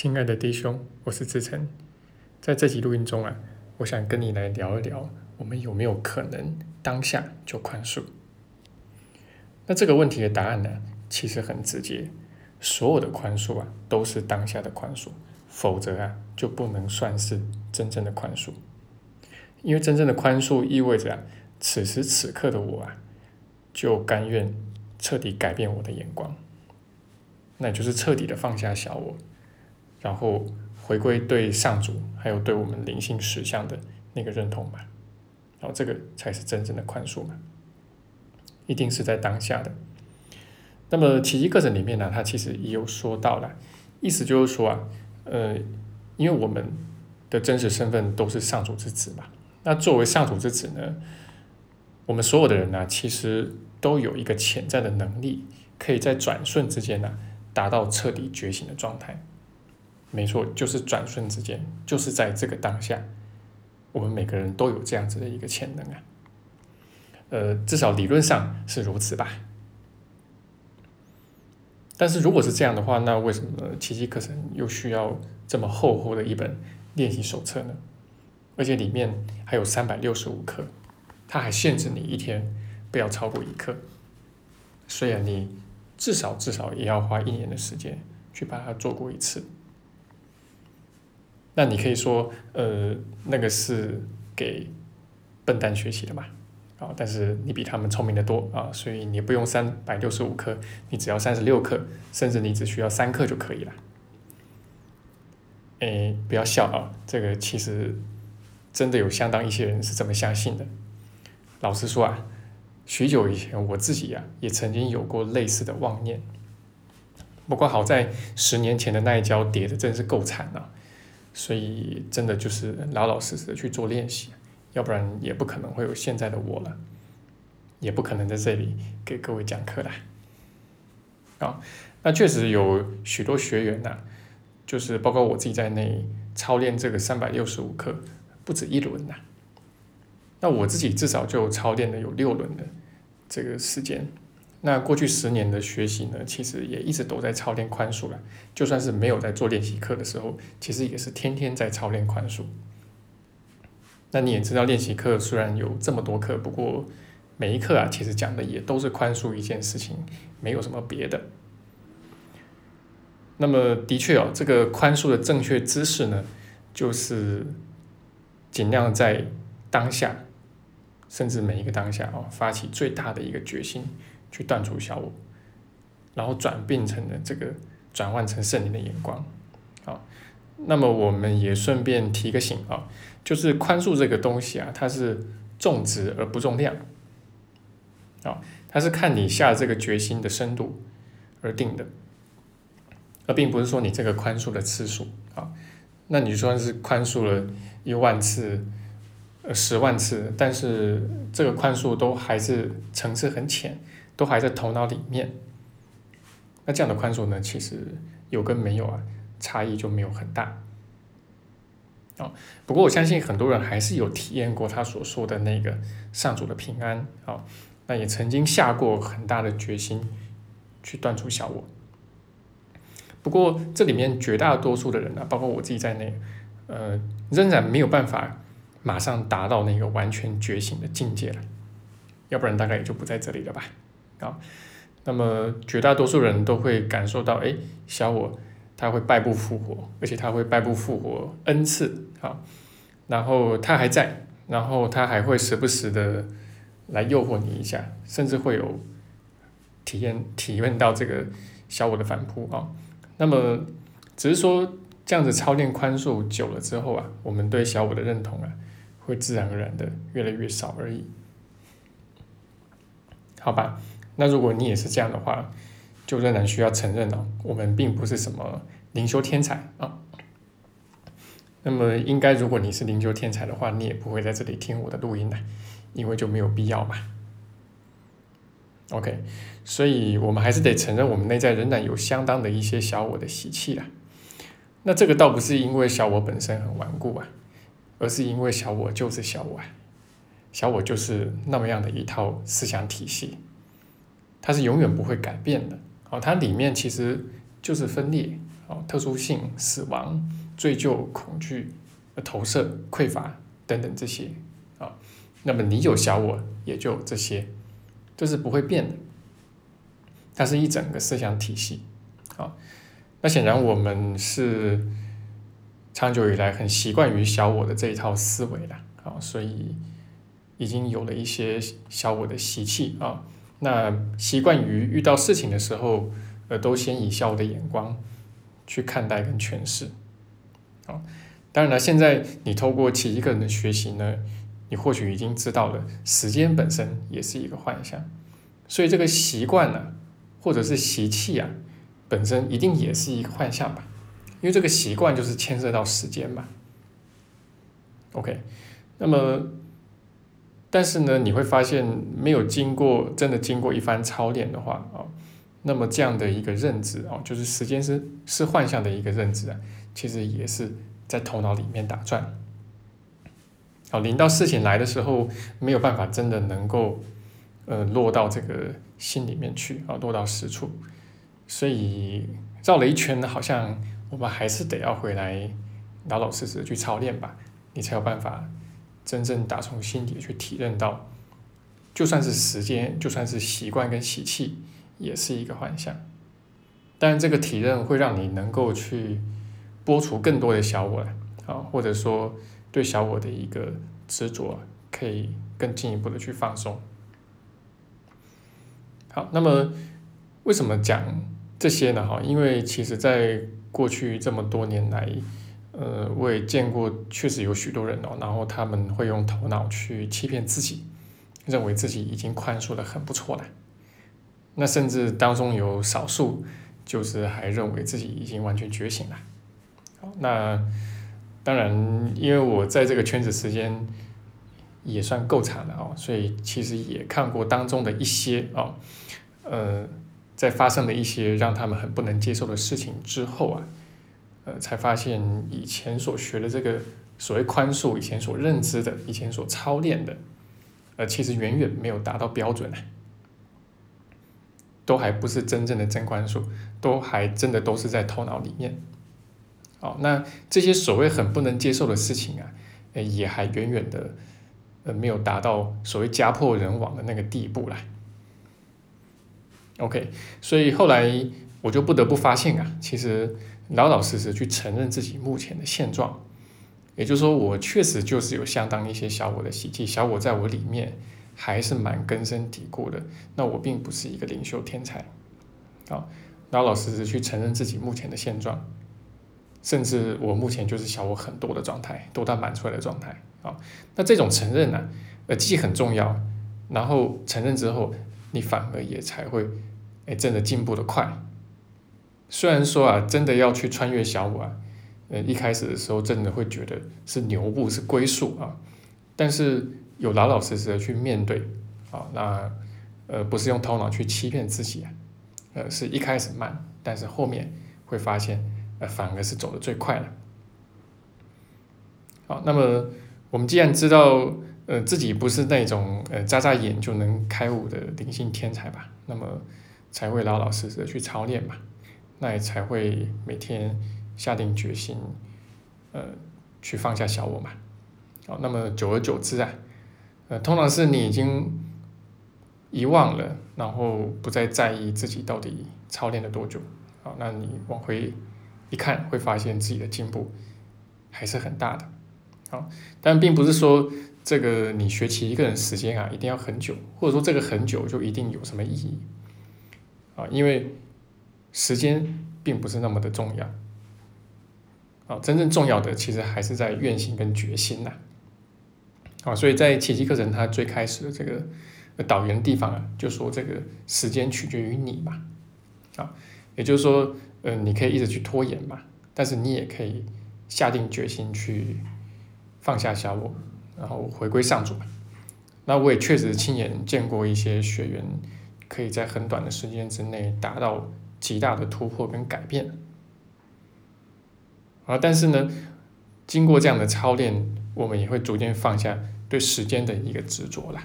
亲爱的弟兄，我是志成，在这集录音中啊，我想跟你来聊一聊，我们有没有可能当下就宽恕？那这个问题的答案呢，其实很直接，所有的宽恕啊，都是当下的宽恕，否则啊，就不能算是真正的宽恕。因为真正的宽恕意味着啊，此时此刻的我啊，就甘愿彻底改变我的眼光，那就是彻底的放下小我。然后回归对上主，还有对我们灵性实相的那个认同嘛，然后这个才是真正的宽恕嘛，一定是在当下的。那么奇迹课程里面呢，它其实也有说到了，意思就是说啊，呃，因为我们的真实身份都是上主之子嘛，那作为上主之子呢，我们所有的人呢，其实都有一个潜在的能力，可以在转瞬之间呢，达到彻底觉醒的状态。没错，就是转瞬之间，就是在这个当下，我们每个人都有这样子的一个潜能啊。呃，至少理论上是如此吧。但是如果是这样的话，那为什么奇迹课程又需要这么厚厚的一本练习手册呢？而且里面还有三百六十五课，它还限制你一天不要超过一课，所以你至少至少也要花一年的时间去把它做过一次。那你可以说，呃，那个是给笨蛋学习的嘛，啊，但是你比他们聪明的多啊，所以你不用三百六十五克，你只要三十六克，甚至你只需要三克就可以了。哎，不要笑啊，这个其实真的有相当一些人是这么相信的。老实说啊，许久以前我自己呀也曾经有过类似的妄念，不过好在十年前的那一跤跌的真是够惨啊。所以，真的就是老老实实的去做练习，要不然也不可能会有现在的我了，也不可能在这里给各位讲课了。啊，那确实有许多学员呐，就是包括我自己在内，操练这个三百六十五课不止一轮呐。那我自己至少就操练了有六轮的这个时间。那过去十年的学习呢，其实也一直都在操练宽恕了。就算是没有在做练习课的时候，其实也是天天在操练宽恕。那你也知道，练习课虽然有这么多课，不过每一课啊，其实讲的也都是宽恕一件事情，没有什么别的。那么的确哦，这个宽恕的正确姿势呢，就是尽量在当下，甚至每一个当下哦，发起最大的一个决心。去断除小我，然后转变成了这个转换成圣灵的眼光，好，那么我们也顺便提个醒啊，就是宽恕这个东西啊，它是重质而不重量，啊，它是看你下这个决心的深度而定的，而并不是说你这个宽恕的次数啊，那你就算是宽恕了一万次、呃十万次，但是这个宽恕都还是层次很浅。都还在头脑里面，那这样的宽恕呢？其实有跟没有啊，差异就没有很大。啊，不过我相信很多人还是有体验过他所说的那个上主的平安啊，那也曾经下过很大的决心去断除小我。不过这里面绝大多数的人呢，包括我自己在内，呃，仍然没有办法马上达到那个完全觉醒的境界了，要不然大概也就不在这里了吧。啊，那么绝大多数人都会感受到，哎，小我他会败不复活，而且他会败不复活 n 次，啊，然后他还在，然后他还会时不时的来诱惑你一下，甚至会有体验体验到这个小我的反扑啊。那么只是说这样子操练宽恕久了之后啊，我们对小我的认同啊，会自然而然的越来越少而已，好吧？那如果你也是这样的话，就仍然需要承认哦，我们并不是什么灵修天才啊。那么，应该如果你是灵修天才的话，你也不会在这里听我的录音的，因为就没有必要嘛。OK，所以我们还是得承认，我们内在仍然有相当的一些小我的习气啦。那这个倒不是因为小我本身很顽固啊，而是因为小我就是小我啊，小我就是那么样的一套思想体系。它是永远不会改变的，哦，它里面其实就是分裂，哦，特殊性、死亡、追究、恐惧、投射、匮乏等等这些啊。那么你有小我，也就这些，这是不会变的。它是一整个思想体系啊。那显然我们是长久以来很习惯于小我的这一套思维的啊，所以已经有了一些小我的习气啊。那习惯于遇到事情的时候，呃，都先以小我的眼光去看待跟诠释。啊，当然了，现在你透过其一个人的学习呢，你或许已经知道了，时间本身也是一个幻象，所以这个习惯呢，或者是习气啊，本身一定也是一个幻象吧？因为这个习惯就是牵涉到时间嘛。OK，那么。但是呢，你会发现没有经过真的经过一番操练的话啊，那么这样的一个认知啊，就是时间是是幻象的一个认知啊，其实也是在头脑里面打转。好，临到事情来的时候，没有办法真的能够呃落到这个心里面去啊，落到实处。所以绕了一圈呢，好像我们还是得要回来老老实实去操练吧，你才有办法。真正打从心底去体认到，就算是时间，就算是习惯跟习气，也是一个幻象。但这个体认会让你能够去拨除更多的小我啊，或者说对小我的一个执着，可以更进一步的去放松。好，那么为什么讲这些呢？哈，因为其实在过去这么多年来。呃，我也见过，确实有许多人哦，然后他们会用头脑去欺骗自己，认为自己已经宽恕的很不错了。那甚至当中有少数，就是还认为自己已经完全觉醒了。那当然，因为我在这个圈子时间也算够长了哦，所以其实也看过当中的一些哦，呃，在发生的一些让他们很不能接受的事情之后啊。呃，才发现以前所学的这个所谓宽恕，以前所认知的，以前所操练的，呃，其实远远没有达到标准呢，都还不是真正的真宽恕，都还真的都是在头脑里面。好，那这些所谓很不能接受的事情啊，呃，也还远远的，呃，没有达到所谓家破人亡的那个地步来。OK，所以后来我就不得不发现啊，其实。老老实实去承认自己目前的现状，也就是说，我确实就是有相当一些小我的习气，小我在我里面还是蛮根深蒂固的。那我并不是一个领袖天才，啊，老老实实去承认自己目前的现状，甚至我目前就是小我很多的状态，多到满出来的状态，啊，那这种承认呢，呃，既很重要，然后承认之后，你反而也才会，哎，真的进步的快。虽然说啊，真的要去穿越小我啊，呃，一开始的时候真的会觉得是牛步是归宿啊，但是有老老实实的去面对啊，那呃不是用头脑去欺骗自己啊，呃是一开始慢，但是后面会发现呃反而是走的最快的。好，那么我们既然知道呃自己不是那种呃眨眨眼就能开悟的灵性天才吧，那么才会老老实实的去操练嘛。那也才会每天下定决心，呃，去放下小我嘛。好，那么久而久之啊，呃，通常是你已经遗忘了，然后不再在意自己到底操练了多久。好，那你往回一看，会发现自己的进步还是很大的。好，但并不是说这个你学习一个人时间啊，一定要很久，或者说这个很久就一定有什么意义啊，因为。时间并不是那么的重要，啊，真正重要的其实还是在愿心跟决心呐，啊，所以在奇迹课程它最开始的这个导员地方啊，就说这个时间取决于你嘛，啊，也就是说，呃，你可以一直去拖延嘛，但是你也可以下定决心去放下小我，然后回归上主。那我也确实亲眼见过一些学员可以在很短的时间之内达到。极大的突破跟改变，啊，但是呢，经过这样的操练，我们也会逐渐放下对时间的一个执着啦。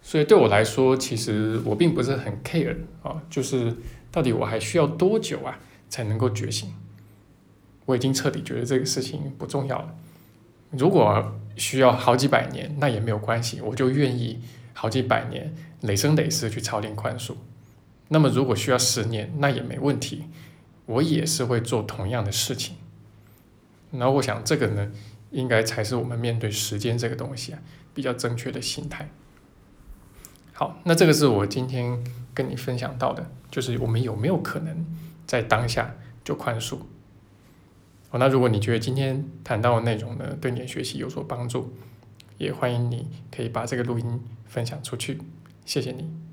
所以对我来说，其实我并不是很 care 啊，就是到底我还需要多久啊才能够觉醒？我已经彻底觉得这个事情不重要了。如果需要好几百年，那也没有关系，我就愿意好几百年累生累世去操练宽恕。那么如果需要十年，那也没问题，我也是会做同样的事情。然后我想这个呢，应该才是我们面对时间这个东西啊，比较正确的心态。好，那这个是我今天跟你分享到的，就是我们有没有可能在当下就宽恕？哦，那如果你觉得今天谈到的内容呢，对你的学习有所帮助，也欢迎你可以把这个录音分享出去，谢谢你。